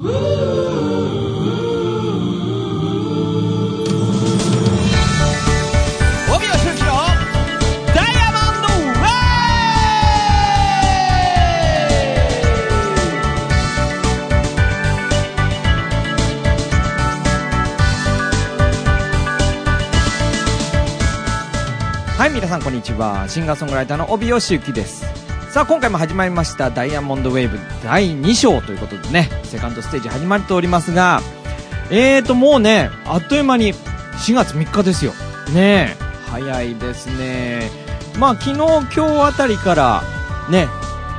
はい皆さんこんにちは。シンガーソングライターの帯吉之です。さあ今回も始まりましたダイヤモンドウェーブ第2章ということでねセカンドステージ始まっておりますがえーともうねあっという間に4月3日ですよ。ね早いですね。まあ昨日今日あたりからね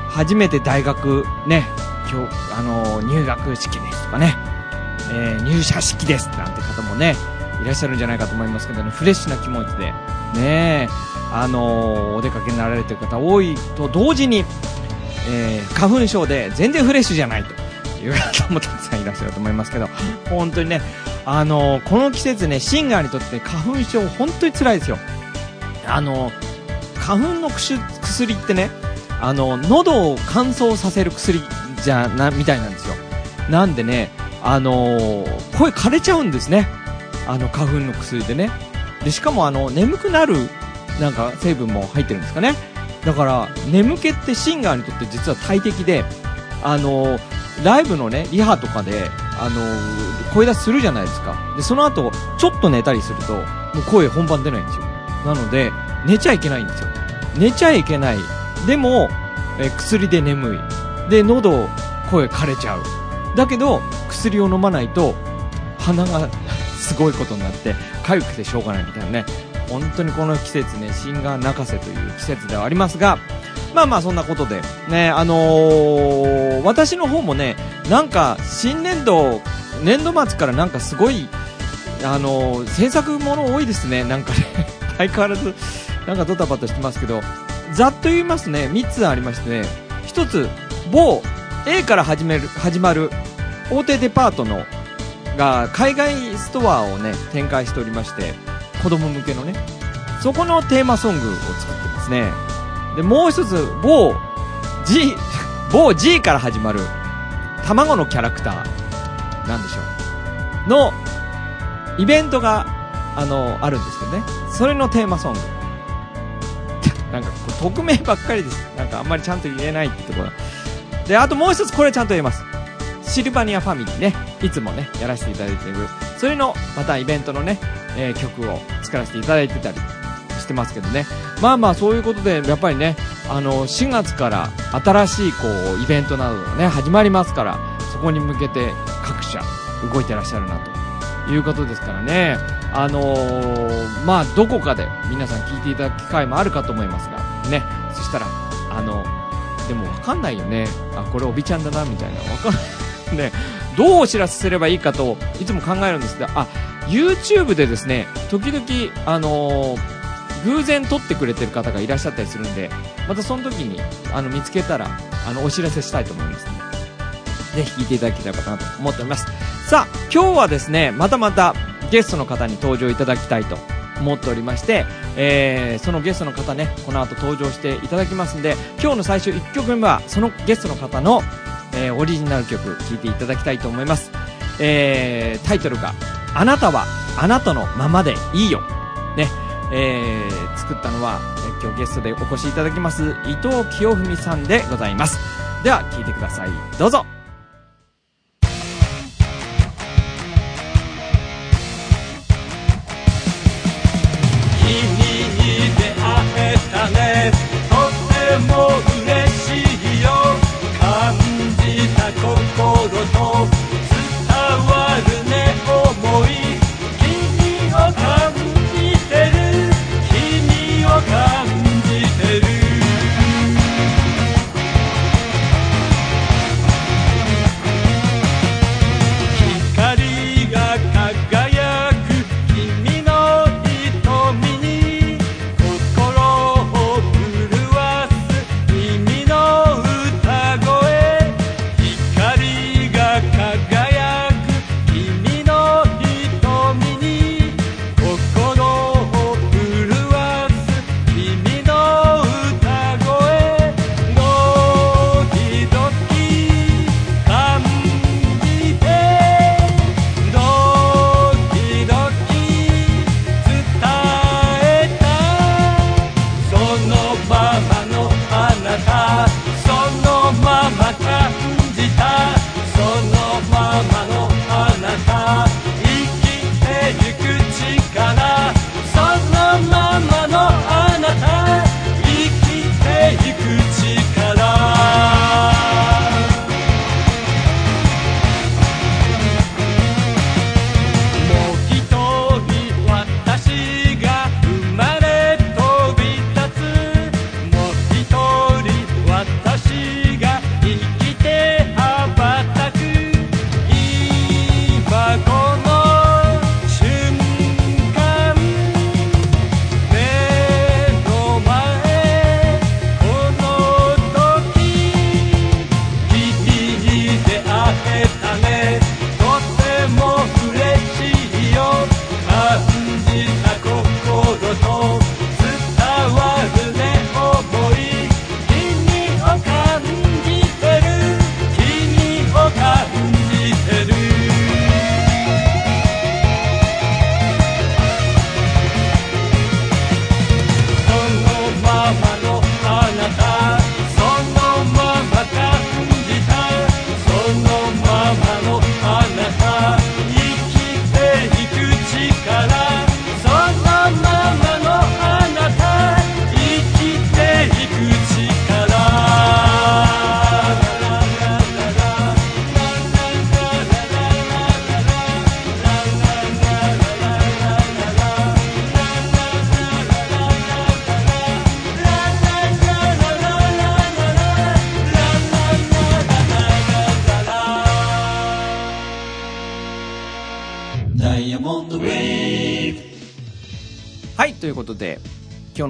初めて大学ね今日あの入学式ですとかね、え入社式ですなんて方もねいらっしゃるんじゃないかと思いますけどねフレッシュな気持ちでねあのお出かけになられてる方多いと同時に、えー花粉症で全然フレッシュじゃないという方もたくさんいらっしゃると思いますけど本当にねあのこの季節ねシンガーにとって花粉症本当に辛いですよ。あの花粉の薬ってねあの喉を乾燥させる薬じゃなみたいなんですよ。なんでねあの声枯れちゃうんですね。あの花粉の薬でね。でしかもあの眠くなるなんか成分も入ってるんですかね。だから眠気ってシンガーにとって実は大敵であのライブのねリハとかであの声出しするじゃないですか。でその後ちょっと寝たりするともう声本番出ないんですよ。なので寝ちゃいけないんですよ。寝ちゃいけない。でもえ薬で眠い。で喉声枯れちゃう。だけど薬を飲まないと鼻が すごいことになって痒くてしょうがないみたいなね。本当にこの季節ねシンガー泣かせという季節ではありますがまあまあそんなことでねあのー私の方もねなんか新年度年度末からなんかすごいあのー制作もの多いですね。なんかね 相変わらずなんかドタバタしてますけどざっと言いますね3つありましてね1つ某 A から始める始まる大手デパートのが海外ストアをね展開しておりまして子供向けのねそこのテーマソングを作ってますね。でもう一つ某 G 某 G から始まる卵のキャラクターなんでしょう。のイベントがあのあるんですけどね。それのテーマソング。なんかこ匿名ばっかりです。なんかあんまりちゃんと言えないってところ。であともう一つこれちゃんと言えます。シルバニアファミリーね。いつもねやらせていただいているそれのまたイベントのね、えー曲を作らせていただいてたりしてますけどね。まあまあそういうことでやっぱりねあの4月から新しいこうイベントなどがね始まりますからそこに向けて各社動いてらっしゃるなということですからね。あのーまあどこかで皆さん聞いていただく機会もあるかと思いますがね。そしたらあのでも分かんないよね。あこれおびちゃんだなみたいな。分かんない。ね。どうお知らせすればいいかといつも考えるんですがあ YouTube でですね時々あのー偶然撮ってくれてる方がいらっしゃったりするんでまたその時にあの見つけたらあのお知らせしたいと思います。のでぜひ聞いていただければなと思っております。さあ今日はですねまたまたゲストの方に登場いただきたいと思っておりまして、えーそのゲストの方ねこの後登場していただきますんで今日の最終1曲目はそのゲストの方の、えーオリジナル曲聴いていただきたいと思います、えータイトルが「あなたはあなたのままでいいよ」ね。えー作ったのは、今日ゲストでお越しいただきます伊藤清文さんでございます。では聴いてください。どうぞ。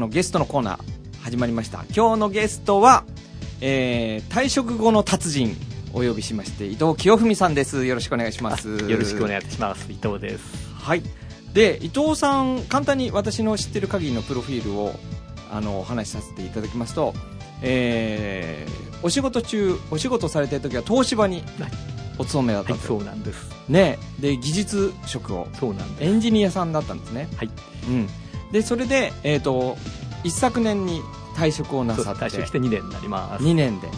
ゲストのコーナー、始まりました。今日のゲストは、えー、退職後の達人、お呼びしまして、伊藤清文さんです。よろしくお願いします。よろしくお願いします。伊藤です。はい。で、伊藤さん、簡単に私の知ってる限りのプロフィールを、あの、お話しさせていただきますと、えー、お仕事中、お仕事されてる時は東芝にはいお勤めだったはい、と、そうなんです。ね、で、技術職を、そうなんです。エンジニアさんだったんですね。はい。うん。で、それで、えっ、と、一昨年に退職をなさって、退職して2年になります。2年で、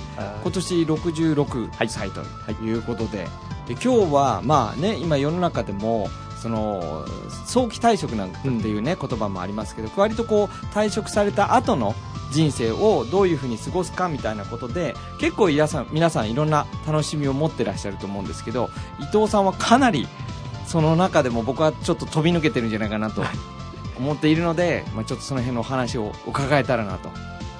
今年66はい。歳ということで、で今日は、まあね、今世の中でも、その早期退職なんていうね、言葉もありますけど割とこう退職された後の人生をどういうふうに過ごすかみたいなことで結構皆さん皆さんいろんな楽しみを持ってらっしゃると思うんですけど伊藤さんはかなりその中でも僕はちょっと飛び抜けてるんじゃないかなと思っているので、まあ、ちょっとその辺のお話を伺えたらなと。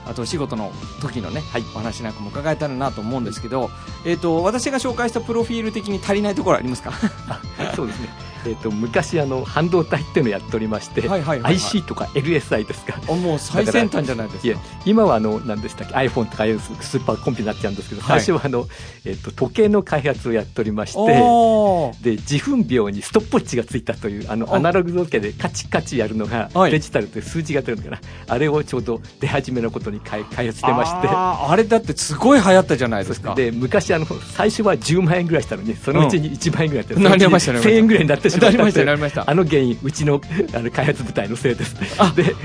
あとお仕事の時のね、お話なんかも伺えたらなと思うんですけど、えっ、と、私が紹介したプロフィール的に足りないところありますか？そうですね。えっ、と、昔、あの、半導体っていうのをやっておりまして、はいはいはいはい。IC とか LSI ですか。あもう 最先端じゃないですいやか。今はあの何でしたっけ iPhone とかスーパーコンピになっちゃうんですけど、はい。最初はあの、えっと時計の開発をやっておりましてで自分秒にストップウォッチがついたというあのあ。アナログ時計でカチカチやるのがはい。デジタルで数字が出るのかな、あれをちょうど出始めのことに開開発してまして。あれだってすごい流行ったじゃないですか。で昔あの最初は10万円ぐらいしたのにそのうちに1万円ぐらいって、う んなりましたね1000円ぐらいになってしまったなりましたなりました。あの原因うちの あの開発部隊のせいです。で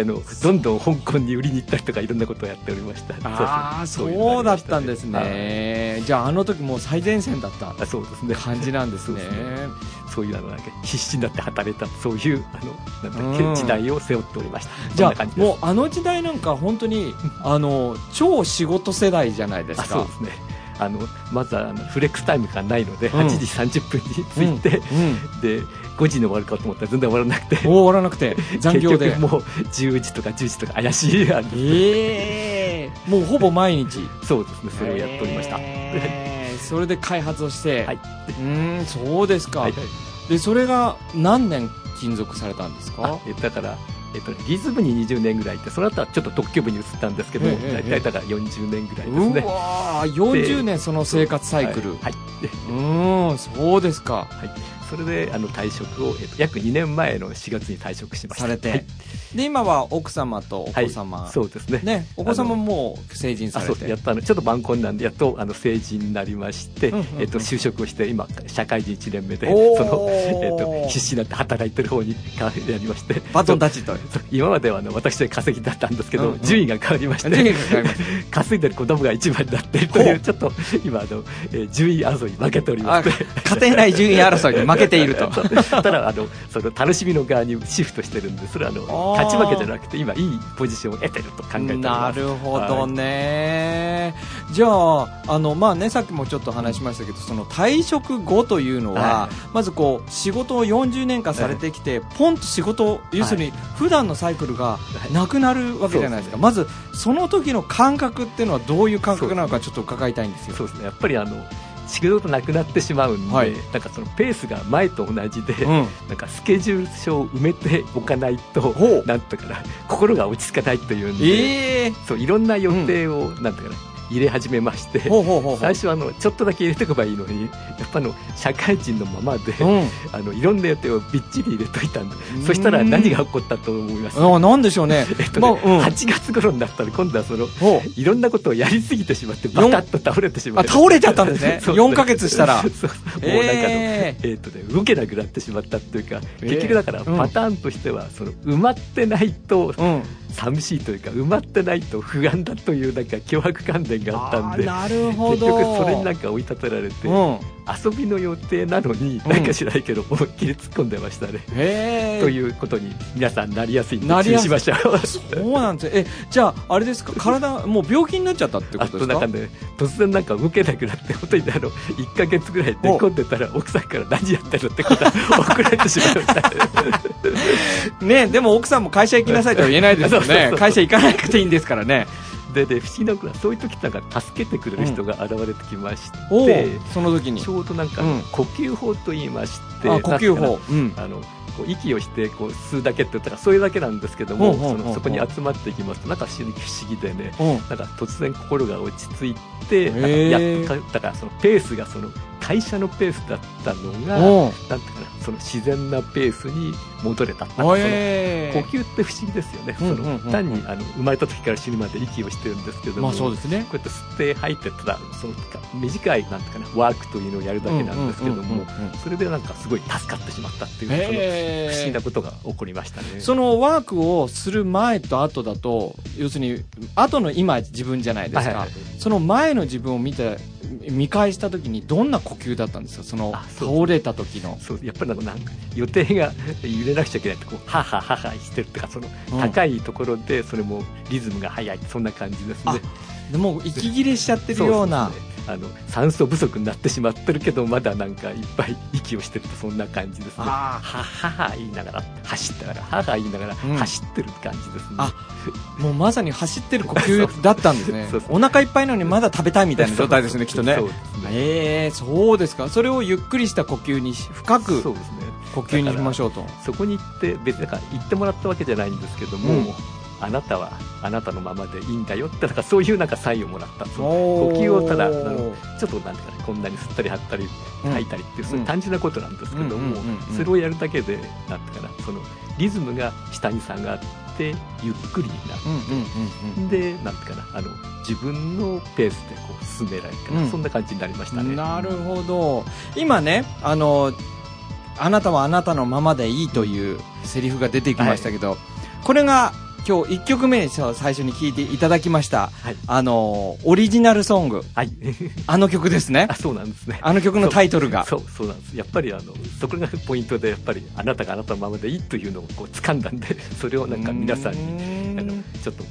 あのどんどん香港に売りに行ったりとかいろんなことをやっておりました。ああ、そうだったんですはいね。じゃああの時もう最前線だった。あそうですね。感じなんですね。そういうあのなんか必死になって働いたそういうあのなんだっけ、うん。時代を背負っておりました。じゃあもうあの時代なんか本当にあの超仕事世代じゃないですか。あそうで。すねあのまずはあのフレックスタイムがないので、うん。8時30分に着いて、うん。で5時に終わるかと思ったら全然終わらなくて。もう終わらなくて。残業で。結局もう10時とか10時とか怪しいあのええもうほぼ毎日。そうですねそれをやっておりました、えー。それで開発をして、はい。うーんそうですか、はいはい。でそれが何年勤続されたんですあかえだから、えっと、技術部に20年ぐらいいてその後はちょっと特許部に移ったんですけど大体だから40年ぐらいですうねわー40年その生活サイクル、はい、はい。でうーんそうですか。はい、それであの退職を、えっと、約2年前の4月に退職しました。されて、はい。で今は奥様とお子様、はい。そうですね。ね。お子様ももう成人されて。やっとあの。ちょっと晩婚なんでやっとあの成人になりまして、うんうんうん。えっと、就職をして今社会人1年目でその、えっと、必死になって働いてる方に変わやりまして。バトンタッチと今まではあの私で稼ぎだったんですけど、うんうん。順位が変わりまして稼いでる子供が一番になっているというちょっと今あの、えー順位争いに負けておりまあして家庭内順位争いで負けていると。ただあのその楽しみの側にシフトしてるんでそれはあの勝ち負けじゃなくて今いいポジションを得てると考えてなるほどね、じゃああの、まあね、さっきもちょっと話しましたけどその退職後というのは、はまずこう仕事を40年間されてきて、ポンと仕事を要するに普段のサイクルがなくなるわけじゃないですか、そうですね。まずその時の感覚っていうのはどういう感覚なのかちょっと伺いたいんですよ。そうですね。やっぱりあの仕事なくなってしまうんで、はい。なんかそのペースが前と同じで、うん。なんかスケジュール書を埋めておかないとなんとかな心が落ち着かないというんで、ええそういろんな予定を、なんとかな入れ始めまして、最初はあのちょっとだけ入れておけばいいのにやっぱあの社会人のままで、うん。あのいろんな予定をびっちり入れといたんでうん。そしたら何が起こったと思います？あなんでしょうね。えっとねまあうん。8月頃になったら今度はそのいろんなことをやりすぎてしまってバタッと倒れてしまって。あ倒れちゃったんですね。そう4ヶ月したら。もうなんかええーとね、動けなくなってしまったっていうか、えー。結局だからうん。パターンとしてはその埋まってないとうん、寂しいというか埋まってないと不安だというなんか脅迫観念があったんでなるほ結ど局それになんか追い立てられて、うん、遊びの予定なのにうん。なんか知らないけど思いっきり突っ込んでましたね。へえということに皆さんなりやすいんで注意しましょう。そうなんですよ。えじゃああれですか？体もう病気になっちゃったってこあとですか？となんかね突然なんか動けなくなって本当にあの1か月ぐらい寝込んでたら奥さんから何やってるってことは送られてしまいました。ねでも奥さんも会社行きなさいとは言えないですよね。会社行かなくていいんですからねでで不思議なことはそういう時なんか助けてくれる人が現れてきまして、おおその時に。ちょうどなんか、うん。呼吸法と言いましてあ呼吸法。うん。あのこう息をしてこう吸うだけって言ったらそれだけなんですけども、そのそこに集まっていきますとなんか不思議でねうん。なんか突然心が落ち着いて、やっだからそのペースがその会社のペースだったのが、おなんていうかなその自然なペースに戻れた。なんかその呼吸って不思議ですよね。うんそのうんうん。うん単にあの生まれた時から死ぬまで息をしてるんですけども、まあそうですね。こうやって吸って吐いてただその短いなんていうかなワークというのをやるだけなんですけどもそれでなんかすごい助かってしまったっていう、その不思議なことが起こりましたね。そのワークをする前と後だと要するに後の今自分じゃないですか。はいはいはい。その前の自分を見て見返した時にどんな呼吸だったんですかその倒れた時の。そうやっぱりなんかなんか予定が揺れなくちゃいけないとこうハハハハしてるっていうかそのうん。高いところでそれもリズムが速いそんな感じですね。でもう息切れしちゃってるようなそうそうそうあの酸素不足になってしまってるけどまだなんかいっぱい息をしてるとそんな感じですね。はあはは言いながら走ったからはは言いながらうん。走ってる感じですね。あもうまさに走ってる呼吸だったんですね。お腹いっぱいなのにまだ食べたいみたいな状態ですねきっとね。そうですね。ええそうですか。それをゆっくりした呼吸にし深くそうですね。呼吸にしましょうと。そこに行って別に行ってもらったわけじゃないんですけども、うんあなたはあなたのままでいいんだよってなんかそういうなんかサインをもらった。その呼呼吸をただちょっとなんていうかねこんなに吸ったり張ったりうん。吐いたりっていう、そういう単純なことなんですけども、それをやるだけでなんていうかなそのリズムが下に下がってゆっくりになる。で、なんていうかな、あの、自分のペースでこう進められるから、うん。そんな感じになりましたね。なるほど。今ねあのあなたはあなたのままでいいというセリフが出てきましたけど、これが今日1曲目に最初に聴いていただきました、はい。あのオリジナルソング。はい。あの曲ですね。あ、そうなんですね。あの曲のタイトルが。そう、そうなんです。やっぱりあの、そこがポイントで、やっぱりあなたがあなたのままでいいというのをこう掴んだんで、それをなんか皆さんに、あの、ちょっと、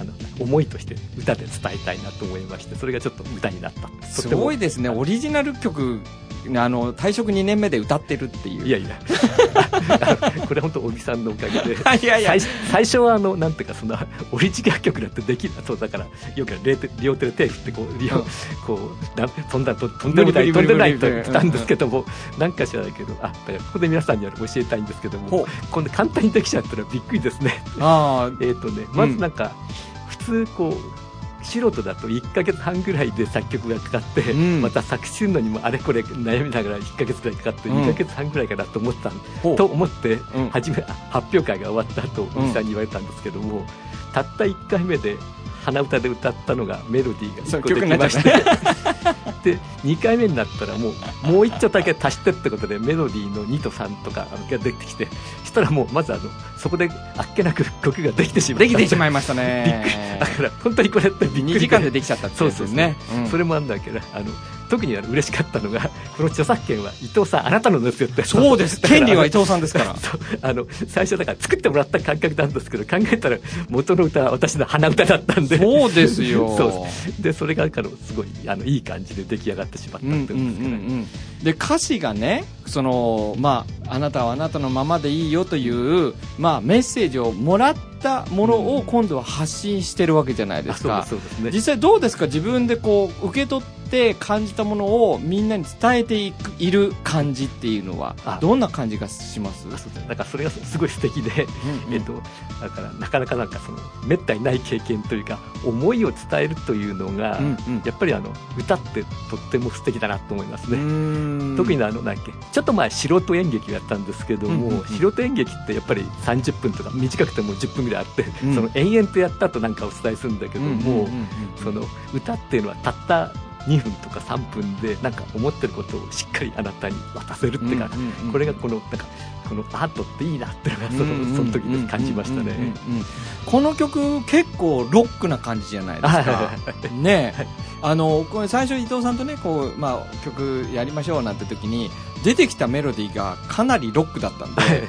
あの、思いとして歌で伝えたいなと思いまして、それがちょっと歌になった。すごいですね。オリジナル曲あの退職2年目で歌ってるっていう。いやいや、これ本当、小木さんのおかげで。いやいや。最最初はあのなんていうかそんなオリジナル曲だってできるそうだからよく両手で手振ってこうこうな飛んだと飛んでみたい飛んでないとうん言ったんですけども、なんか知らないけどあここで皆さんには教えたいんですけどもこんな簡単にできちゃったらびっくりですね。あ えっとねまずなんか、普通こう素人だと1か月半ぐらいで作曲がかかって、うん。また作詞するのにもあれこれ悩みながら1か月ぐらいかかってうん。2か月半ぐらいかなと思ったう。と思って、うん。初めあ発表会が終わった後うんおじさんに言われたんですけども、たった1回目で鼻歌で歌ったのがメロディーが1個できまして で2回目になったらもうもう一丁だけ足してってことでメロディーの2と3とかが出てきてしたらもうまずあのそこであっけなく曲ができてしまった。できてしまいましたね。だから本当にこれってびっくり2時間でできちゃったってやつですね。うん。それもあるんだけどあの特にあの嬉しかったのが この著作権は伊藤さんあなたのですよって。そうです。権利は伊藤さんですから。あの最初だから作ってもらった感覚なんですけど考えたら元の歌は私の鼻歌だったんで。そうですよ。そうでそれがあのすごいあのいい感じで出来上がってしまったってうんうんうんいうんですかね、うん。で歌詞がねそのまああなたはあなたのままでいいよというまあメッセージをもらったものを今度は発信してるわけじゃないですか。うですね。実際どうですか？自分でこう受け取って感じたものをみんなに伝えていくいる感じっていうのは。あ。どんな感じがします？あそうですだからそれがすごい素敵で、うんうん。えっと、だからなかなかなんかそのめったにない経験というか思いを伝えるというのが、うんうん。やっぱりあの歌ってとっても素敵だなと思いますね。特にあのなんけちょっと前素人演劇をやったんですけども、うんうんうん。素人演劇ってやっぱり30分とか短くても10分ぐらいあって、うん。その延々とやった後なんかお伝えするんだけども、その歌っていうのはたった2分とか3分でなんか思ってることをしっかりあなたに渡せるっていうか、これがこのなんかこのアートっていいなっていうのがその,、その時に感じましたね。この曲結構ロックな感じじゃないですか。はいねはい。あのこれ最初伊藤さんとねこう、まあ、曲やりましょうなんて時に出てきたメロディーがかなりロックだったんで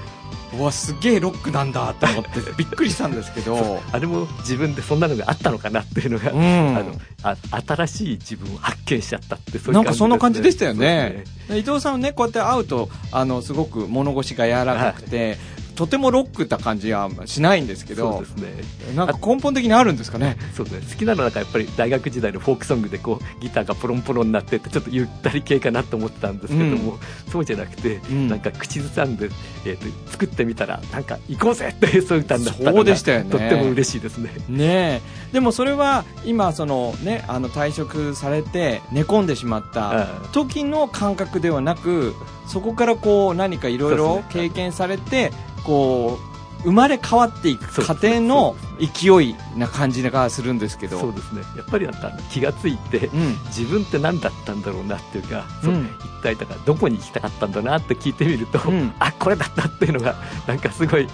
うわすげえロックなんだと思ってびっくりしたんですけど。あれも自分でそんなのがあったのかなっていうのが、うん。あのあ新しい自分を発見しちゃったってそういうなんかそんな感じでしたよね。です伊藤さんはねこうやって会うとあのすごく物腰が柔らかくて、とてもロックな感じはしないんですけどそうですね。なんか根本的にあるんですかね？そうです。ね好きなのはやっぱり大学時代のフォークソングでこうギターがポロンポロンになってってちょっとゆったり系かなと思ってたんですけども、そうじゃなくて、ん。なんか口ずさんで、えー、と作ってみたらなんか行こうぜってそういう歌になったのがしたよね。とっても嬉しいですね。ねえ。でもそれは今そのねあの退職されて寝込んでしまった時の感覚ではなくそこからこう何かいろいろ経験されてこう生まれ変わっていく過程の勢いな感じがするんですけど。そうですね。やっぱりなんか気がついて、うん。自分って何だったんだろうなっていうか、そううん。一体だからどこに行きたかったんだなって聞いてみると、うん。あこれだったっていうのがなんかすごい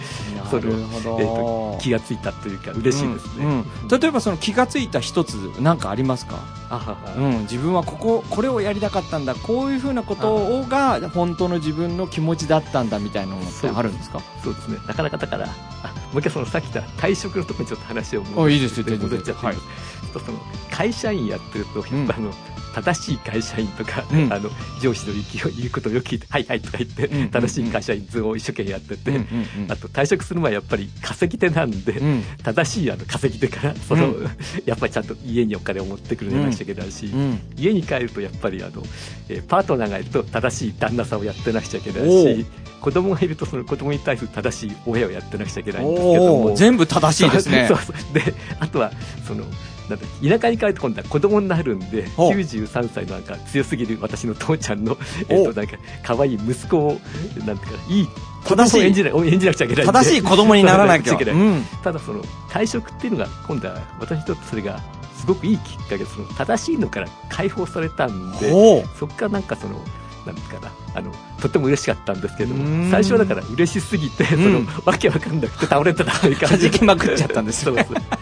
それをなるほど、えーと気がついたというか嬉しいですね、うん。うん例えばその気がついた一つ何かありますか、あはは。うん、自分はこここれをやりたかったんだ。こういうふうなことをが本当の自分の気持ちだったんだみたいなのってあるんですか？そう。ですね。なかなかだから。あもう一回そのさっき言った退職のところにちょっと話をあいいですよ戻っちゃって、はい。ちょっとその会社員やってると、んやっぱあの正しい会社員とか、うん。あの上司の言う言うことをよく聞いて「はいはい」とか言って、うん正しい会社員図を一生懸命やってて、うんうんうん。あと退職する前はやっぱり稼ぎ手なんで、うん。正しいあの稼ぎ手からその、うん。やっぱりちゃんと家にお金を持ってくるんじゃなくちゃいけないし、うん。家に帰るとやっぱりあの、えーパートナーがいると正しい旦那さんをやってなくちゃいけないし子供がいるとその子供に対する正しい親をやってなくちゃいけないんですけども。全部正しいですね。であとはそのなんだ田舎に帰ると今度は子供になるんでほう。93歳のなんか強すぎる私の父ちゃんの、えおっとなんか可愛い息子をなんていうかいい正しい。子供を演じな演じなくちゃいけない正しい子供にならなきゃ。いけない。うん。ただその退職っていうのが今度は私にとってそれがすごくいいきっかけでその正しいのから解放されたんでそこからなんかそのなんですかなあのとっても嬉しかったんですけどうーん。も最初はだから嬉しすぎて、そのわけわかんなくて倒れてたという感じ弾きまくっちゃったんですよね。そうそう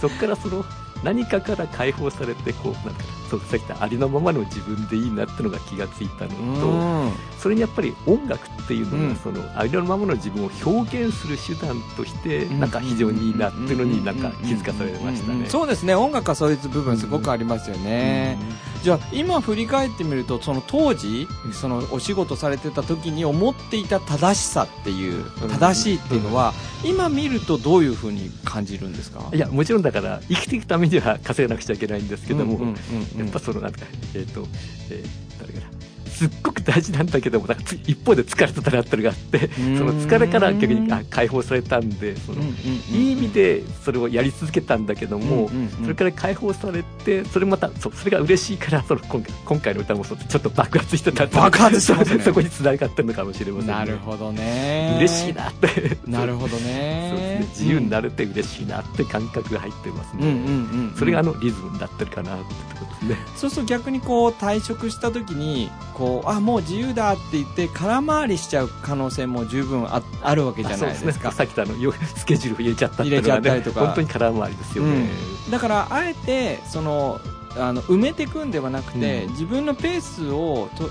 そこからその何かから解放されてこうなんかそうさっき言ったありのままの自分でいいなってのが気がついたのと、うん。それにやっぱり音楽っていうのが、うん。そのありのままの自分を表現する手段として、うん。なんか非常にいいなっていうのになんか気づかされましたね。うん。そうですね。音楽はそういう部分すごくありますよね、じゃあ今振り返ってみるとその当時そのお仕事されてた時に思っていた正しさっていううん。正しいっていうのは今見るとどういうふうに感じるんですか？いやもちろんだから生きていくためには稼がなくちゃいけないんですけども、うんうんうんうんやっぱそのなんかえっ、と、えー、誰かな。すっごく大事なんだけどもなんかつ一方で疲れてたなってのがあってその疲れから逆にあ解放されたんでその、うんうんうんいい意味でそれをやり続けたんだけども、うんうんうん。それから解放されてそれまたそうそれが嬉しいからその今回今回の歌もちょっと爆発してた爆発してね。そ そこにつながってるのかもしれません、ね、なるほどね。嬉しいなって。なるほど そうですね。ね自由になれて嬉しいなって感覚が入ってますね、うんうんうんうん。それがあのリズムになってるかなってところですね。そうすると逆にこう退職した時にこうあもう自由だって言って空回りしちゃう可能性も十分ああるわけじゃないですか。あそうさっき言ったあのよスケジュール入れちゃったっていうのが入れちゃったりとか。本当に空回りですよね、だからあえてそのあの埋めていくんではなくて、うん。自分のペースをと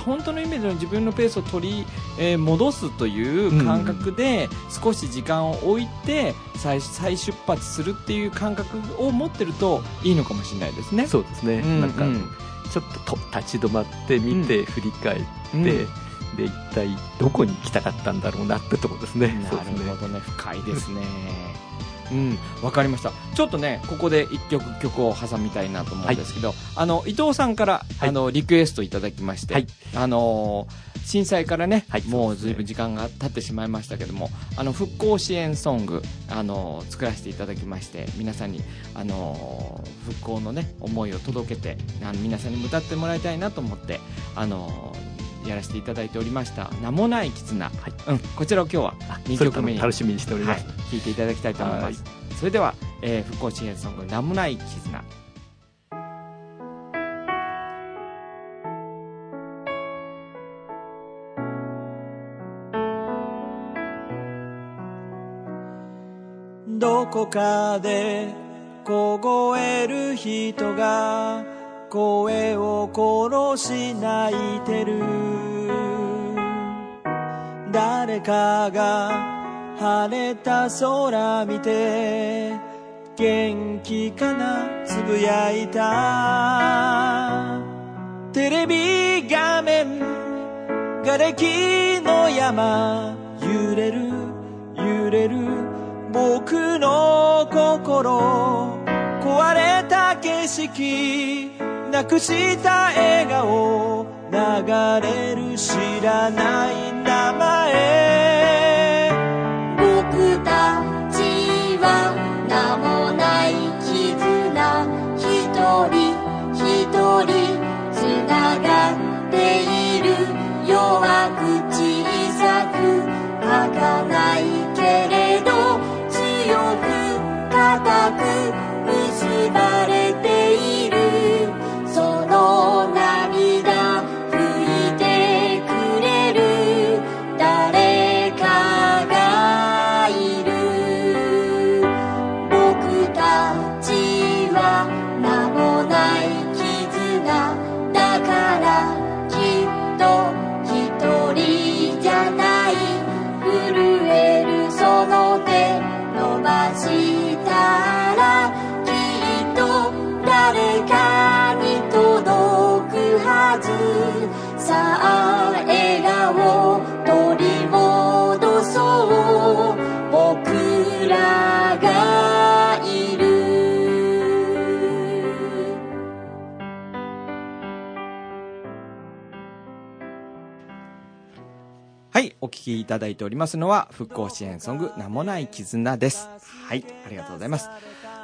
本当の意味での自分のペースを取り、えー戻すという感覚で少し時間を置いて再再出発するっていう感覚を持ってるといいのかもしれないですね。そうですね、うんなんかうんちょっとと立ち止まってみて、振り返って、うん。で一体どこに行きたかったんだろうなってとこですね。なるほどね。深いですねうんわかりました。ちょっとねここで一曲曲を挟みたいなと思うんですけど、あの伊藤さんから、はい。あのリクエストいただきまして、はい。あのー震災からね、はい。もうずいぶん時間が経ってしまいましたけどもあの復興支援ソング、あのー作らせていただきまして皆さんに、あのー復興のね思いを届けてあの皆さんにも歌ってもらいたいなと思って、あのーやらせていただいておりました「名もない絆」はい。うん、こちらを今日は2それ曲目に楽しみにしております、はい、聞いていただきたいと思います。それでは、えー復興支援ソング「名もない絆」どこかで凍える人が声を殺し泣いてる。誰かが晴れた空見て元気かなつぶやいた。テレビ画面瓦礫の山揺れるくれる。僕の心壊れた景色。なくした笑顔流れる知らない名前。僕たちは名もない絆。一人一人つながっている。弱く小さく。儚いけれど強く固く結ばれはい、お聞きいただいておりますのは、復興支援ソング、名もない絆です。はい、ありがとうございます。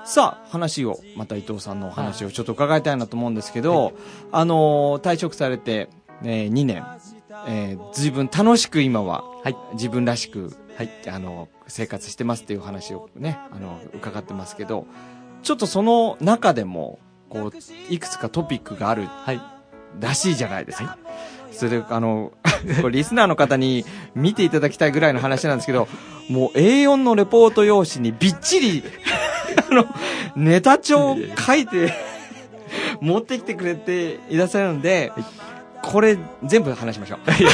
さあ、話を、また伊藤さんのお話をちょっと伺いたいなと思うんですけど、あのー退職されて、えー2年、えー、随分楽しく今は、はい自分らしく、はいあの、生活してますっていう話をね、あの、伺ってますけど、ちょっとその中でも、こう、いくつかトピックがあるはいらしいじゃないですか。それ、あの、これリスナーの方に見ていただきたいぐらいの話なんですけど、もう A4 のレポート用紙にびっちり、あの、ネタ帳を書いて、持ってきてくれていらっしゃるんで、これ全部話しましょう。それで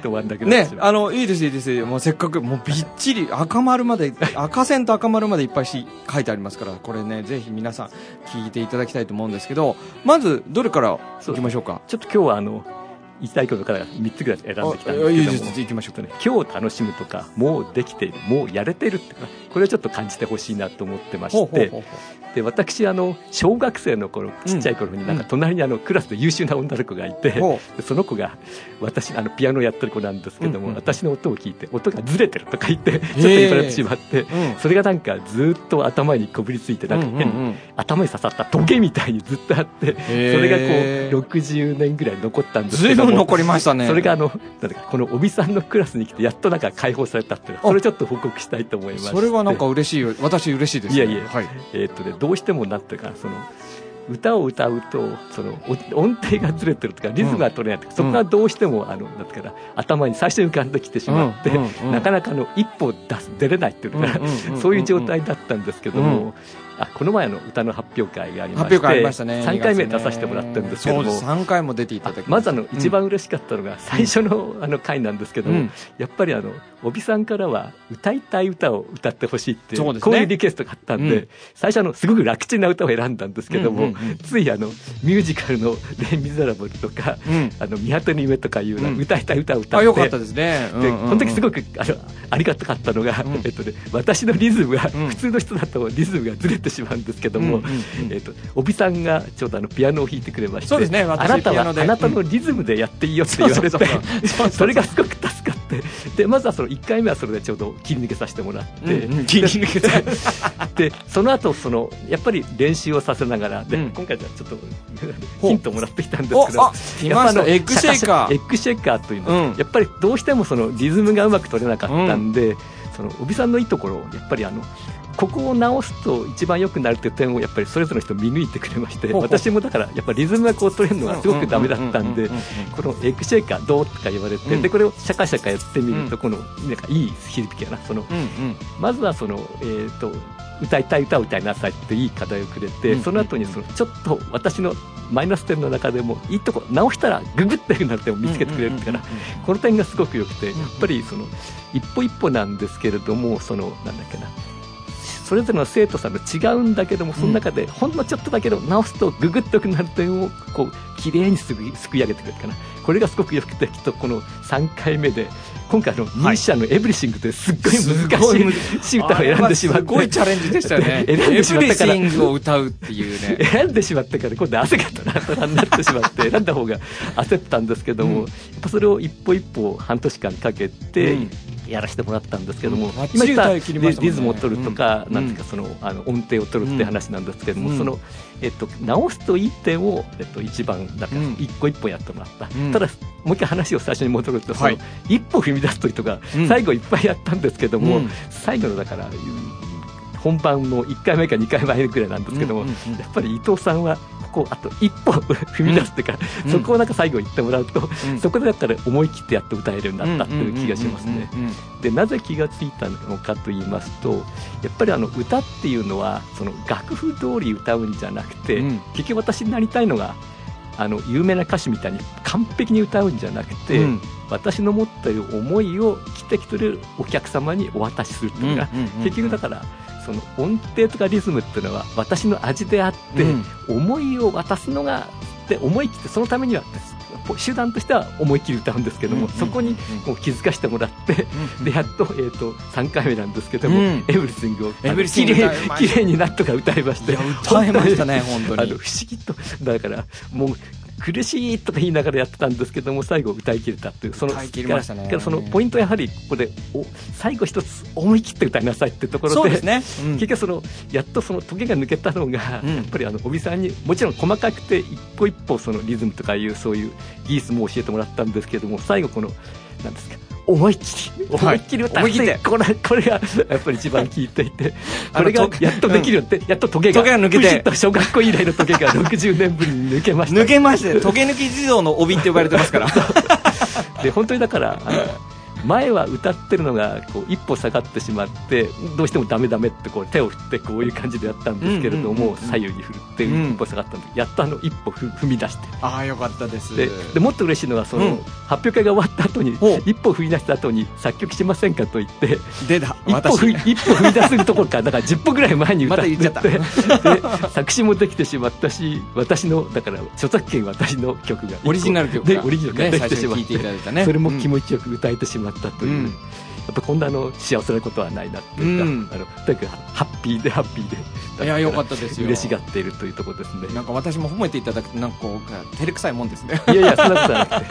終わるんだけどね、あの、いいです、いいです。もうせっかく、もうびっちり赤丸まで、赤線と赤丸までいっぱいし書いてありますから、これね、ぜひ皆さん聞いていただきたいと思うんですけど、まず、どれから行きましょうか？ちょっと今日はあの言いたいことから3つぐらい選んできたんですけども。今日楽しむとかもうできているもうやれてるってこれをちょっと感じてほしいなと思ってましてで私あの小学生の頃ちっちゃい頃になんか隣にあのクラスで優秀な女の子がいて、ほで その子が私あのピアノやってる子なんですけども、うんうん私の音を聞いて音がずれてるとか言ってちょっと言われてしまって、うん。それがなんかずっと頭にこびりついてなんか変に、うんうんうん。頭に刺さったトゲみたいにずっとあってそーれがこう60年ぐらい残ったんですけども残りましたね。それがあのなんだかこの帯さんのクラスに来てやっとなんか解放されたっていうそれをちょっと報告したいと思いまして。それはなんか嬉しいよ。私嬉しいです、いやいや。はい。えーっとね、どうしてもなんていうかその歌を歌うとそのお音程がずれてるとかリズムが取れないとか、そこがどうしてもあのなんていうかな頭に最初に浮かんできてしまって、うんうんうん。なかなかあの一歩出す出れないっていうのかな、うんうんうんうん。そういう状態だったんですけども、うんあこの前の歌の発表会がありまして発表会ありましたね。3回目2月ね。出させてもらったんですけども。そうです。3回も出ていただきまずあのうん一番嬉しかったのが最初のあの回なんですけども、うん。やっぱりあの帯さんからは歌いたい歌を歌ってほしいってそうこういうリクエストがあったんで、うん。最初あのすごく楽ちんな歌を選んだんですけども、うん。うんうんついあのミュージカルの「レ・ミゼラブル」とかうん「あの見果ての夢」とかいう歌いたい歌を歌って、かったですね。で、うんうんうん。この時すごくあのありがたかったのが、うん。えっとね、私のリズムが、うん。普通の人だとリズムがずれてしまうんですけども、うんうんうん。えっと帯さんがちょうどあのピアノを弾いてくれましてそうですね私あなたはあなたのリズムでやっていいよって言われて、それがすごく助かってでまずはその1回目はそれでちょうど切り抜けさせてもらって、うんうん。切り抜けさでその後そのやっぱり練習をさせながらで、うん。今回じゃあちょっとヒントもらってきたんですけどやっぱあのエッグシェイカー。エッグシェイカーというのは、うん。やっぱりどうしてもそのリズムがうまく取れなかったんで、その帯さんのいいところをやっぱりあのここを直すと一番良くなるという点をやっぱりそれぞれの人見抜いてくれまして私もだからやっぱりリズムがこう取れるのがすごくダメだったんでこのエッグシェイカーどうとか言われて、うん。でこれをシャカシャカやってみると、うん。このなんかいい響きやなそのうんうん。まずはその、えー、と歌いたい歌を歌いなさいっていい課題をくれて、うんその後にそのちょっと私のマイナス点の中でもいいとこ直したらググってなる点を見つけてくれるから、この点がすごく良くて、やっぱりその一歩一歩なんですけれどもそのなんだっけなそれぞれの生徒さんの違うんだけどもその中でほんのちょっとだけど直すとググっとくなる点をこう綺麗にすくいすくい上げてくれるかな。これがすごく良くてきっとこの3回目で今回あのミュージシャンのエブリシングってすっごい難しい歌を選んでしまって。すごいチャレンジでしたよね。で選んでしまったから。エブリシングを歌うっていうね。選んでしまったから今度汗がたらたらになってしまって 選んだ方が焦ったんですけども、うん。やっぱそれを一歩一歩半年間かけてうん。やらせてもらったんですけども、今言ったリズムを取るとか、うん。なんていうかそのあの音程を取るって話なんですけども、うん。その、えっと、直すといい点を、えっと、一番だからうん。一個一歩やってもらった、うん。ただもう一回話を最初に戻ると、そのはい一歩踏み出すというとか、うん。最後いっぱいやったんですけども、うん。最後のだから本番の1回目か2回前ぐらいなんですけども、うんうんうん。やっぱり伊藤さんはここあと一歩 踏み出すっていうか、うん。そこをなんか最後言ってもらうと、うん。そこでだったら思い切ってやっと歌えるようになったっていう気がしますね。うんうんうん。でなぜ気がついたのかと言いますとやっぱりあの歌っていうのはその楽譜通り歌うんじゃなくて、うん。結局私になりたいのがあの有名な歌手みたいに完璧に歌うんじゃなくて、うん。私の持っている思いを来てくれるお客様にお渡しするっていうのが、うんうんうん。結局だからその音程とかリズムっていうのは私の味であって、うん。思いを渡すのがで思い切ってそのためには手段としては思い切り歌うんですけども、うんそこにこう気づかせてもらって、うんでやっと,、えー、と3回目なんですけども、うん。エブリシングをあのエブリシングきれいきれいになんとか歌いましていや歌えましたね本当に。あの不思議とだからもう苦しいとか言いながらやってたんですけども最後歌い切れたっていうその歌い切りましたね。そのポイントはやはりここでお最後一つ思い切って歌いなさいってところでそうですね、うん。結局そのやっとそのトゲが抜けたのが、うん。やっぱりあの帯さんにもちろん細かくて一歩一歩そのリズムとかいうそういう技術も教えてもらったんですけども最後このなんですか思いっきり思はい。いっきり歌ってこれこれがやっぱり一番効いていてこれがやっとできるよって、やっとトゲがトゲが抜けて。小学校以来のトゲが 60年ぶりに抜けました。抜けましてトゲ抜き地蔵の帯って呼ばれてますから。で本当にだからあの前は歌ってるのがこう一歩下がってしまってどうしてもダメダメってこう手を振ってこういう感じでやったんですけれども左右に振ってうん。一歩下がったんでやっとあの一歩ふ踏み出して。ああよかったです。ででもっと嬉しいのはその、うん。発表会が終わった後に一歩踏み出した後に作曲しませんかと言って出た一歩踏み一歩踏み出すところからだから10歩ぐらい前に歌ってで作詞もできてしまったし私のだから著作権私の曲がオリジナル曲がでオリジナルがねできてしまってそれもうん。気持ちよく歌えてしまったという、うん。やっぱこんなあの幸せなことはないなっていうか、うん。あのとにかくハッピーでハッピーでいやよかったですよ。嬉しがっているというところですね。なんか私も褒めていただくとなんかこう照れくさいもんですね。いやいやそんなことはなくて、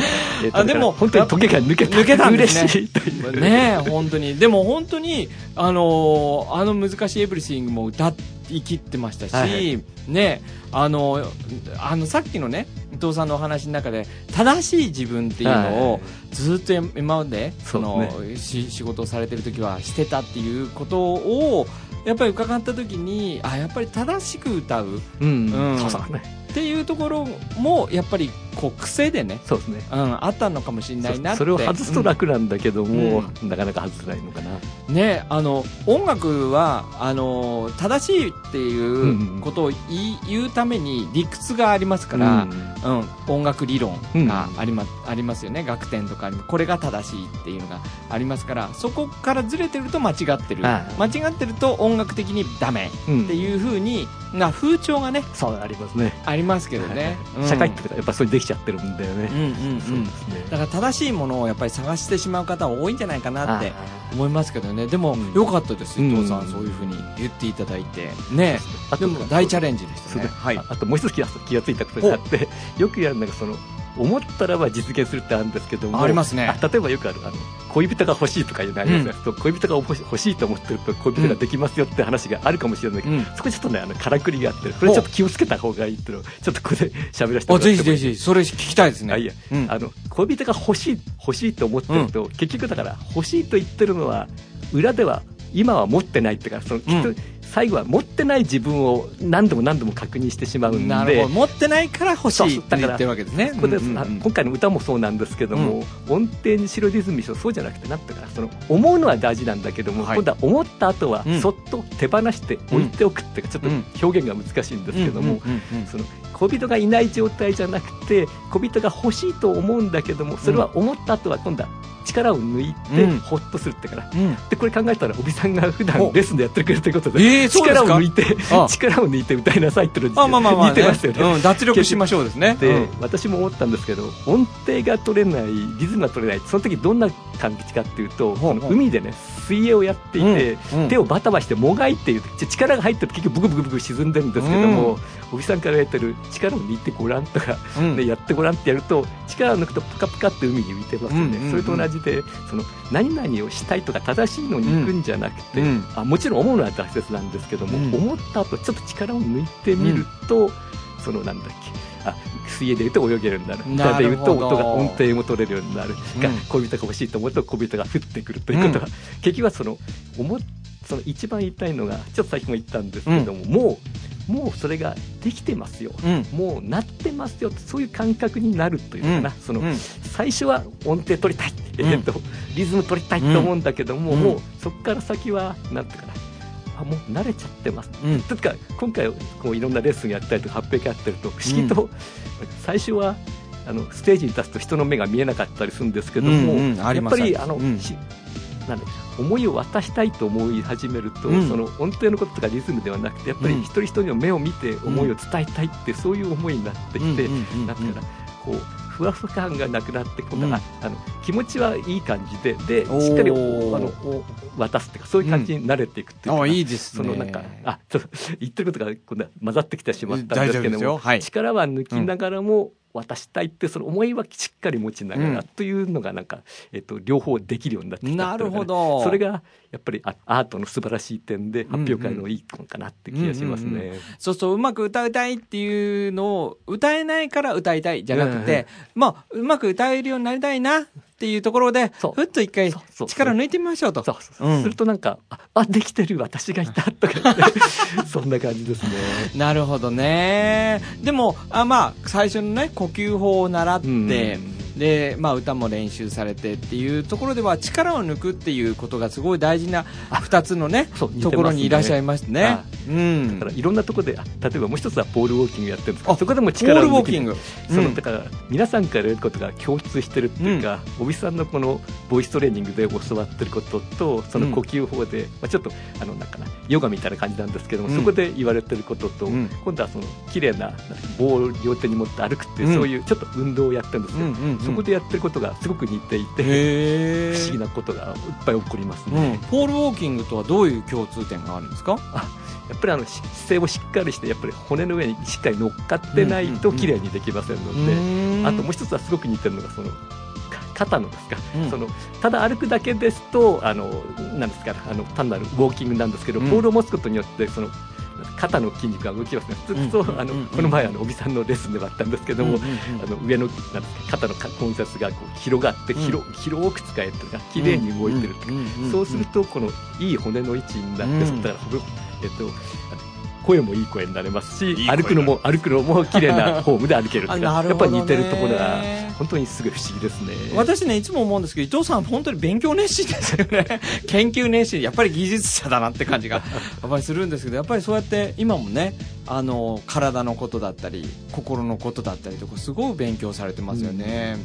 えっとあでも本当にトゲが抜けた抜けたんですね。嬉しいという。ねえ本当に。でも本当にあのーあの難しいエブリシングも歌い切ってましたし、はいねあのあのさっきのね伊藤さんのお話の中で正しい自分っていうのをはい。ずっと今までそのし仕事をされてる時はしてたっていうことをやっぱり伺った時にあやっぱり正しく歌う。うん、うん。そうそうねっていうところもやっぱりこう癖でね、そうですね。うん、あったのかもしれないなって。それを外すと楽なんだけども、なかなか外せないのかな、ねあの音楽はあの正しいっていうことを言うために理屈がありますから、うん音楽理論があり,、まありますよね。楽天とかにこれが正しいっていうのがありますからそこからずれてると間違ってる。あ間違ってると音楽的にダメうんっていうふうにな風潮がねそうありますね。ありますけどね、うん。社会ってやっぱそれできちゃってるんだよね、うんうんうん。そうですね。だから正しいものをやっぱり探してしまう方多いんじゃないかなってあ思いますけどね。でも、うん。よかったです伊藤さん、うんそういうふうに言っていただいて。ね。でも大チャレンジでしたね。ね。はい。ああともう一つ気が気がついたことがあってよくやるのがその思ったらば実現するってあるんですけどもありますね。あ例えばよくあるあの恋人が欲しいとかいうのありますが、そう恋人が欲しいと思ってると恋人ができますよって話があるかもしれないけど、うん。そこちょっとねあのからくりがあってこれちょっと気をつけた方がいいっていうのをちょっとここで喋らせてもらってぜひぜひそれ聞きたいですね。あいいや、うん。あの恋人が欲しい欲しいと思ってると、結局だから欲しいと言ってるのは裏では今は持ってないっていうかそのきっとうん最後は持ってない自分を何度も何度も確認してしまうんで。持ってないから欲しいって言ってるわけですね。うんうん今回の歌もそうなんですけども、音程にしろリズムにしろそうじゃなくてなんていうかなその思うのは大事なんだけども、はい。今度は思った後はうん。そっと手放して置いておくっていうか、ちょっと表現が難しいんですけども、うんうんうんうんその恋人がいない状態じゃなくて恋人が欲しいと思うんだけどもそれは思った後は今度は力を抜いてうん。ほっとするってから、うん。でこれ考えたらおびさんが普段おレッスンでやってくれてることで、えーそうですか？力を抜いてあ力を抜いて歌いなさいっていうのあまあまあまあ、ね、似てますよね。うん、脱力しましょうですね。で、うん。私も思ったんですけど音程が取れないリズムが取れない。その時どんな感じかっていうと海でね水泳をやっていて、手をバタバタしてもがいているち力が入ってると結局ブクブクブク沈んでるんですけども、おびさんから言われてる力を抜いてごらんとか、うん。ねやってごらんってやると力を抜くとプカプカって海に浮いてますよね、うんうんうん。それと同じでその何々をしたいとか正しいのに行くんじゃなくて、うん。あもちろん思うのは大切なんですけども、うん。思った後ちょっと力を抜いてみると、そのなんだっけあ水泳で言うと泳げるようになる。歌で言うと音が音程も取れるようになる、がうん。恋人が欲しいと思うと恋人が降ってくるということが、結局はその思っその一番言いたいのがちょっと先も言ったんですけども、もうもうそれができてますよ、うん。もうなってますよそういう感覚になるというのかな、うん。そのうん。最初は音程取りたい、えっとリズム取りたいと思うんだけども、うん。もうそこから先はなんうかな。あもう慣れちゃってます。うん。というか今回こういろんなレッスンやったりとか発表会やってると不思議と、最初はあのステージに立つと人の目が見えなかったりするんですけども、うんうん。やっぱりあの、うん。しなんだっけ思いを渡したいと思い始めると、うん。その音程のこととかリズムではなくてやっぱりうん。一人一人の目を見て思いを伝えたいって、そういう思いになってきて、うんうんうんうん。なんていうかなこうふわふわ感がなくなって今度は、うん。あの気持ちはいい感じででしっかりおあのお渡すっていうかそういう感じに慣れていくっていうかな、あいいですね。そのなんかあ言ってることが今度は混ざってきてしまったんですけども、よ。はい。力は抜きながらも渡したいってその思いはしっかり持ちながら、うん。というのがなんか、えっと、両方できるようになってきたなるほど。それがやっぱりあアートの素晴らしい点で発表会のいいのかなって気がしますね。うんうんそううまく歌いたいっていうのを歌えないから歌いたいじゃなくて、まあうまく歌えるようになりたいなっていうところでふっと一回力抜いてみましょうと。するとなんかああできてる私がいた。とかそんな感じですね。なるほどね。でもあまあ最初のね呼吸法を習って、うんで、まあ、歌も練習されてっていうところでは力を抜くっていうことがすごい大事な2つのねね。ところにいらっしゃいますね。あ。うん。だからいろんなところであ例えばもう一つはポールウォーキングやってるんですけあどそこでもポ力を抜きールウォーキング。うん。そのだから皆さんからやることが共通してるっていうか、おびさんのこのボイストレーニングで教わってることとその呼吸法で、まあ、ちょっとあのなんかなヨガみたいな感じなんですけども、うん。そこで言われてることと、うん。今度はその綺麗な棒を両手に持って歩くっていう、うん。そういうちょっと運動をやってるんですけど、うんうんうんそこでやってることがすごく似ていて、へ不思議なことがいっぱい起こりますね。うん、ポールウォーキングとはどういう共通点があるんですか？やっぱりあのし姿勢をしっかりしてやっぱり骨の上にしっかり乗っかってないと綺麗にできませんので、あともう一つはすごく似てるのがそのか肩のですか、うん。そのただ歩くだけですとあのなんですかあの単なるウォーキングなんですけど、うん。ボールを持つことによってその肩の筋肉が動きますねずっと、あのうんうん。うんこの前あの帯さんのレッスンでもあったんですけども、あの上の肩の関節がこう広がって広,、広く使えてるが綺麗に動いてるとか、そうするとこのいい骨の位置になって、うん。そこからえっと声もいい声になれますしいい声歩くのも歩くのも綺麗な フォームで歩けるっていうかあなるやっぱり似てるところが本当にすごい不思議ですね。私ねいつも思うんですけど伊藤さん本当に勉強熱心ですよね。研究熱心。やっぱり技術者だなって感じがやっぱりするんですけどやっぱりそうやって今もねあの体のことだったり心のことだったりとかすごく勉強されてますよね、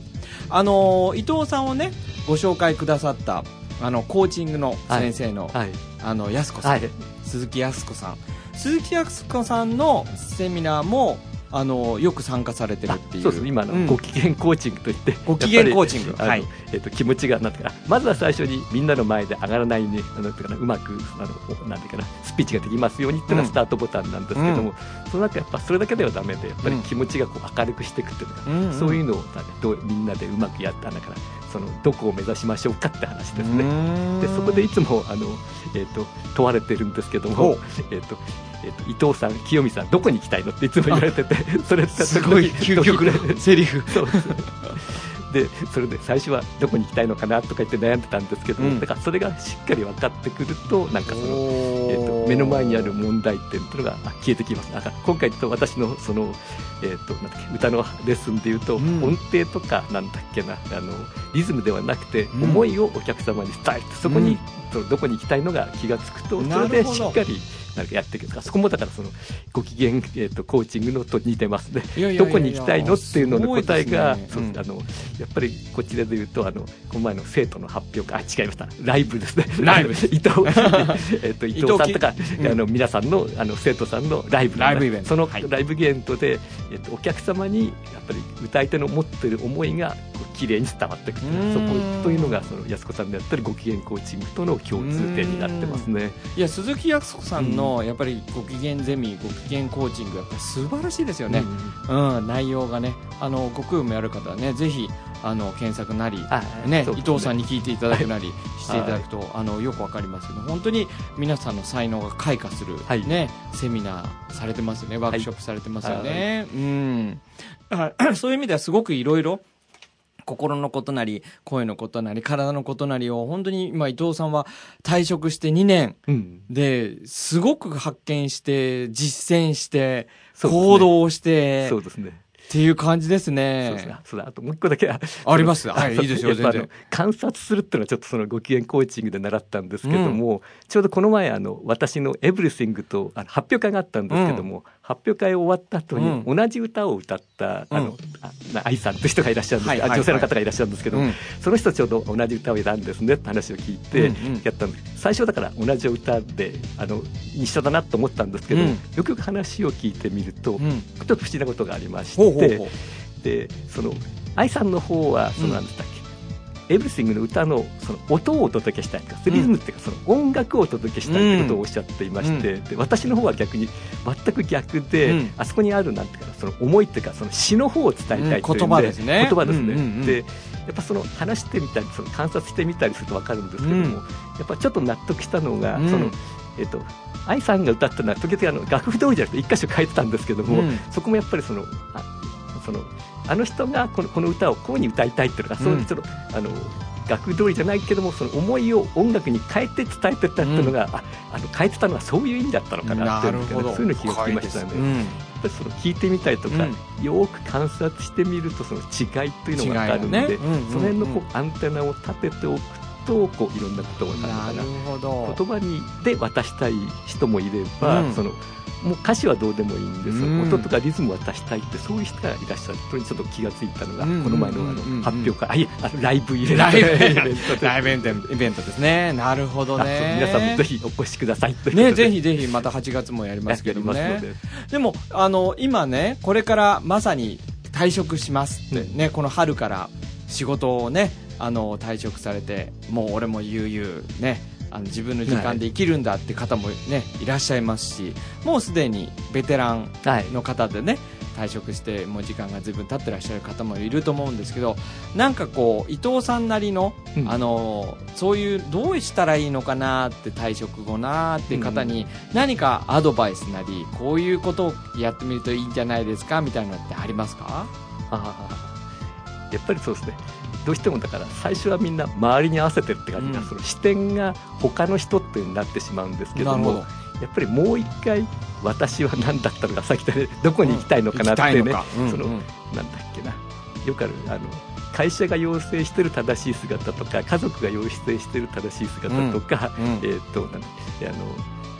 あの伊藤さんをねご紹介くださったあのコーチングの先生の、はい。あの安子さん、はい。鈴木康子さん鈴木康子さんのセミナーもあのよく参加されてるあっていう。そうです。今の、うん。ご機嫌コーチングといってご機嫌コーチング。はい。えっと気持ちがなんていうかな。まずは最初にみんなの前で上がらないねなんていうかなうまくあのなんていうかなスピーチができますようにっていうのうんがスタートボタンなんですけども、その中やっぱそれだけではダメでやっぱり気持ちがこう明るくしていくっていうのが、うん。うん。そういうのをなんかどうみんなでうまくやったんだからそのどこを目指しましょうかって話ですね。でそこでいつもあの、えー、と問われてるんですけどほも、えーとえー、と伊藤さん、清美さんどこに行きたいのっていつも言われててそれすごい究極ののセリフ。そうでそれで最初はどこに行きたいのかなとか言って悩んでたんですけど、うん。だからそれがしっかり分かってくるとなんかその、えー、と目の前にある問題点というのがあ消えてきます。だから今回と私のその、えー、となんだっけ歌のレッスンでいうと、うん。音程とかなんだっけなあのリズムではなくて、うん。思いをお客様に伝えてそこに、どこに行きたいのが気がつくとそれでしっかりなんかやってるけどそこもだからそのご機嫌、えー、とコーチングのと似てますね。どこに行きたいのっていうのの答えが、ね。そうあのやっぱりこちらで言うとあのこの前の生徒の発表会あ違いました。ライブですね。ライブ。伊藤。えっと伊藤さんとか、うんあの皆さんのあの生徒さんのライブライブイベント。そのはい。ライブイベントで、えっと、お客様にやっぱり歌い手の持ってる思いが綺麗に伝わってくる。うん。そこというのがその安子さんでやったりご機嫌コーチングとの共通点になってますね。いや鈴木康子さんのやっぱりご機嫌ゼミご機嫌コーチングやっぱり素晴らしいですよね、うん。内容がねあのご供養もやる方はねぜひあの検索なり、はいねね。伊藤さんに聞いていただくなりしていただくと、あのよくわかりますけど本当に皆さんの才能が開花する、はい。ね、セミナーされてますよねワークショップされてますよね、うん。だからそういう意味ではすごくいろいろ心のことなり声のことなり体のことなりを本当に今伊藤さんは退職して2年うん。ですごく発見して実践して行動してそうですね。っていう感じですそうですね。ね。そうだ。あともう一個だけ。ああります。はいいいですよやっぱあの全然。観察するっていうのはちょっとそのご機嫌コーチングで習ったんですけども、ちょうどこの前あの私のエブリシングとあの発表会があったんですけども、発表会終わった後にう同じ歌を歌った、あうん。のあな愛さんという人がいらっしゃるんですはいはい女性の方がいらっしゃるんですけど、うん。その人ちょうど同じ歌を選んですねって話を聞いてうんうん。やったんです、最初だから同じ歌であの一緒だなと思ったんですけど、うん。よくよく話を聞いてみると、うん。ちょっと不思議なことがありましてでその愛さんの方はそのなんだったっけ、エブリシングの歌のその音をお届けしたいとかリズムっていうかその音楽をお届けしたいってことをおっしゃっていまして、で私の方は逆に全く逆で、うん。あそこにあるなんていうかなその思いっていうかその詩の方を伝えたいといううん言葉ですね。言葉ですね、うんうんうん。でやっぱその話してみたりその観察してみたりすると分かるんですけども、うん。やっぱちょっと納得したのが、うん。そのえっと愛さんが歌ったのは時々あの楽譜通りじゃなくて一箇所変えてたんですけども、うん。そこもやっぱりそのあそのあの人がこのこの歌をこうに歌いたいっていうのが、そういうちょっとあの楽譜通りじゃないけどもその思いを音楽に変えて伝えてったっていうのが、ああの変えてたのはそういう意味だったのかなっていうそういうの気がつきましたね。やっぱりその聞いてみたりとか、よーく観察してみるとその違いというのが分かるんで、ね。うんうんうんその辺のこうアンテナを立てておくとこういろんなことが分かるのかな。なるほど。言葉にで渡したい人もいれば、うん。そのもう歌詞はどうでもいいんです、うん。音とかリズムを渡したいってそういう人がいらっしゃることにちょっと気がついたのが、うんこの前のあの発表会、あいやあのライブ入れライブイベントでライブイベントイベントですね。なるほどね。皆さんもぜひお越しくださいねぜひぜひまた8月もやりますけどもねで。もあの今ねこれからまさに退職しますってね、この春から仕事をねあの退職されてもう俺も悠々ねあの自分の時間で生きるんだって方もねいらっしゃいますしもうすでにベテランはい。の方でね退職してもう時間が随分経ってらっしゃる方もいると思うんですけどなんかこう伊藤さんなりの、うん。あのそういうどうしたらいいのかなって退職後なって方に何かアドバイスなりこういうことをやってみるといいんじゃないですかみたいなのってありますか？あー。やっぱりそうですねどうしてもだから最初はみんな周りに合わせてるって感じが、うん。その視点が他の人っていうになってしまうんですけどもやっぱりもう一回私は何だったのかさっき言ったねどこに行きたいのかなってね、行きたいのか。うんそのうんなんだっけな。よくあるあの会社が要請してる正しい姿とか家族が要請してる正しい姿とか、うんえー、となんだあの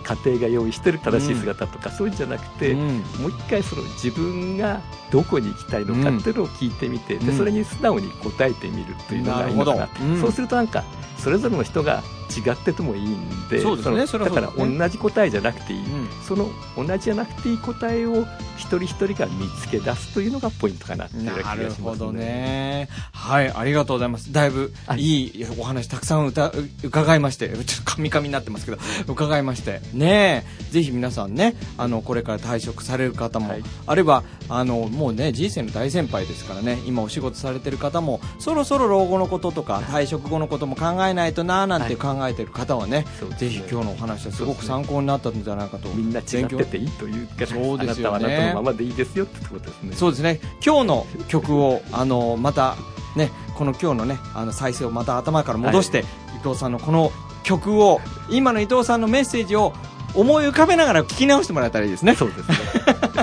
家庭が用意してる正しい姿とか、そういうんじゃなくて、うん。もう一回その自分がどこに行きたいのかっていうのを聞いてみて、うん。でそれに素直に答えてみるっていうのがいいのかなうん。そうするとなんかそれぞれの人が違っててもいいんでね。のそれはだから同じ答えじゃなくていい、うん。その同じじゃなくていい答えを一人一人が見つけ出すというのがポイントかなっていう気なるがしますほどね。はい、ありがとうございます。だいぶはいいいお話たくさん歌う伺いまして、ちょっとカミカミになってますけど、伺いまして。ねえ、ぜひ皆さんね、あの、これから退職される方も、はい。あるいは、あの、もうね、人生の大先輩ですからね、今お仕事されてる方も、そろそろ老後のこととか、退職後のことも考えないとな、なんて考えてる方はね、そうですね。ぜひ今日のお話はすごく参考になったんじゃないかと。みんな違ってていいというか、そうですよね。あなたはあなたのままでいいですよってことですね。そうですね。今日の曲をあのまたねこの今日のねあの再生をまた頭から戻して、伊藤さんのこの曲を今の伊藤さんのメッセージを思い浮かべながら聞き直してもらえたらいいですね。そうですね。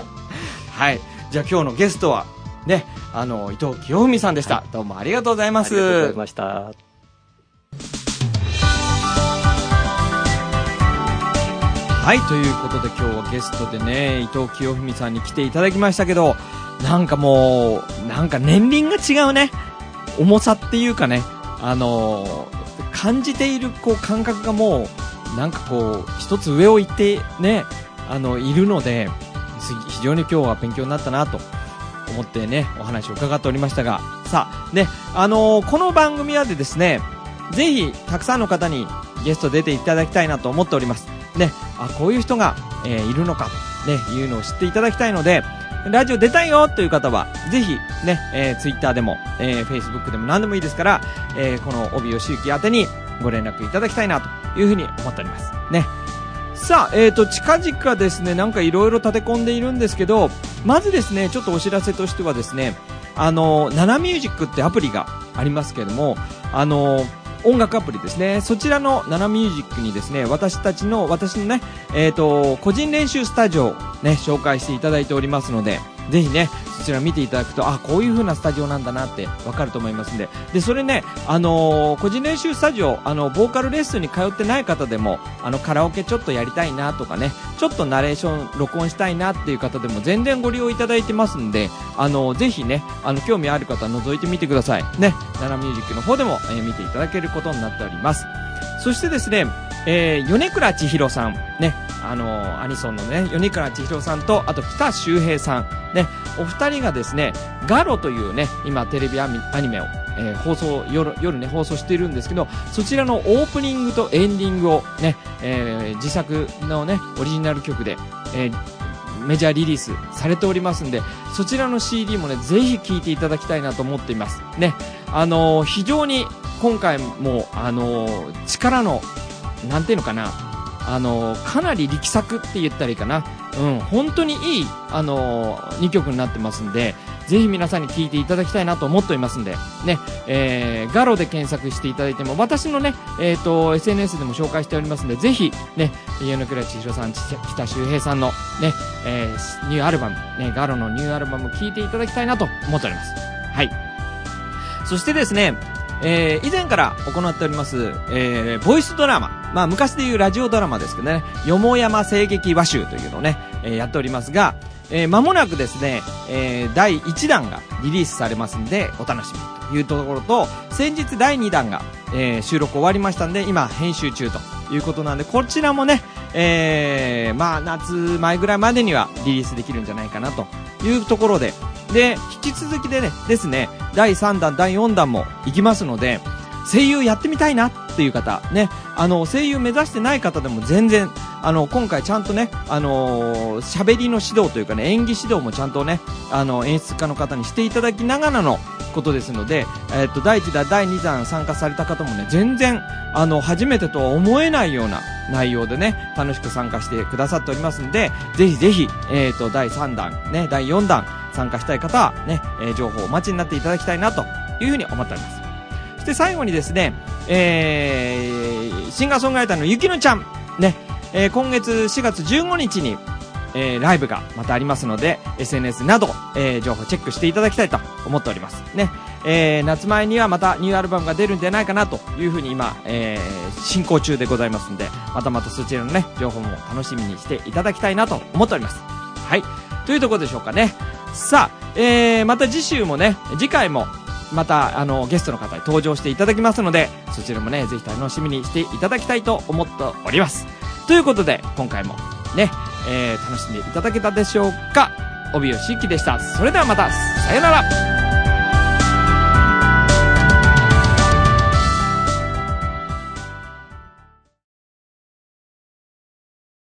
はいじゃあ今日のゲストはねあの伊藤清文さんでした、どうもありがとうございますありがとうございました。ははい、ということで今日はゲストでね、伊藤清文さんに来ていただきましたけど、なんかもう、なんか年輪が違うね。重さっていうかね、あのー感じているこう感覚がもう、なんかこう、一つ上を行ってね、あの、いるので、す非常に今日は勉強になったなと思ってね、お話を伺っておりましたが、さあ、ね、あのーこの番組はでですね、ぜひ、たくさんの方にゲスト出ていただきたいなと思っております。ね、あ、こういう人が、えーいるのか、ね、いうのを知っていただきたいので、ラジオ出たいよという方は、ぜひ、ね、えー、ツイッターでも、えー、フェイスブックでも何でもいいですから、えー、この帯吉行宛てにご連絡いただきたいなというふうに思っております。ね。さあ、えーと、近々ですね、なんかいろいろ立て込んでいるんですけど、まずですね、ちょっとお知らせとしてはですね、あの、ナナミュージックってアプリがありますけども、あの、音楽アプリですね。そちらのナナミュージックにですね、私たちの、私のね、えっ、と、個人練習スタジオをね、紹介していただいておりますので、ぜひね、そちら見ていただくと、あ、こういう風なスタジオなんだなってわかると思いますんで。で、それね、あのー個人練習スタジオ、あの、ボーカルレッスンに通ってない方でも、あの、カラオケちょっとやりたいなとかね、ちょっとナレーション録音したいなっていう方でも全然ご利用いただいてますんで、あの、ぜひね、あの、興味ある方は覗いてみてください。ね、ナナミュージックの方でも、えー見ていただけることになっております。そしてですね、えー、米倉千尋さん、ね、あのアニソンのね、米倉千尋さんと、あと北周平さん、ね、お二人がですね、ガロというね、今テレビアニアニメを、えー放送、夜、夜ね、放送しているんですけど、そちらのオープニングとエンディングをね、えー自作のね、オリジナル曲で、えーメジャーリリースされておりますんで、そちらの CD もね、ぜひ聴いていただきたいなと思っています。ね、あのー非常に今回も、あのー力の、なんていうのかな、あのかなり力作って言ったらいいかな。うん、本当にいい、あの、2曲になってますんで、ぜひ皆さんに聴いていただきたいなと思っておりますんで、ね、えー、ガロで検索していただいても、私のね、えっ、と、SNS でも紹介しておりますんで、ぜひ、ね、米倉千尋さん、北周平さんの、ね、えー、ニューアルバム、ね、ガロのニューアルバム聴いていただきたいなと思っております。はい。そしてですね、えー、以前から行っております、えー、ボイスドラマ。まあ、昔でいうラジオドラマですけどね、よもやま声劇話集というのをね、えーやっておりますが、えー、間もなくですね、えー、第1弾がリリースされますんで、お楽しみというところと、先日第2弾が、えー収録終わりましたんで、今編集中ということなんで、こちらもね、えー、まあ、夏前ぐらいまでにはリリースできるんじゃないかなというところで、で、引き続きでね、ですね、第3弾、第4弾も行きますので、声優やってみたいなっていう方、ね、あの、声優目指してない方でも全然、あの、今回ちゃんとね、あのー喋りの指導というかね、演技指導もちゃんとね、あの、演出家の方にしていただきながらのことですので、えっと、第1弾、第2弾参加された方もね、全然、あの、初めてとは思えないような内容でね、楽しく参加してくださっておりますんで、ぜひぜひ、えっと、第3弾、ね、第4弾、参加したい方はね、えー情報をお待ちになっていただきたいなというふうに思っております。そして最後にですね、えー、シンガーソングライターのゆきのちゃん、ね、えー今月4月15日に、えーライブがまたありますので、SNS など、えー情報チェックしていただきたいと思っております。ね、えー夏前にはまたニューアルバムが出るんじゃないかなというふうに今、えー進行中でございますんで、またまたそちらのね、情報も楽しみにしていただきたいなと思っております。はい。というところでしょうかね。さあ、えー、また次週もね、次回も、また、あの、ゲストの方に登場していただきますので、そちらもね、ぜひ楽しみにしていただきたいと思っております。ということで、今回も、ね、えー、楽しんでいただけたでしょうか帯吉幸でした。それではまた、さよなら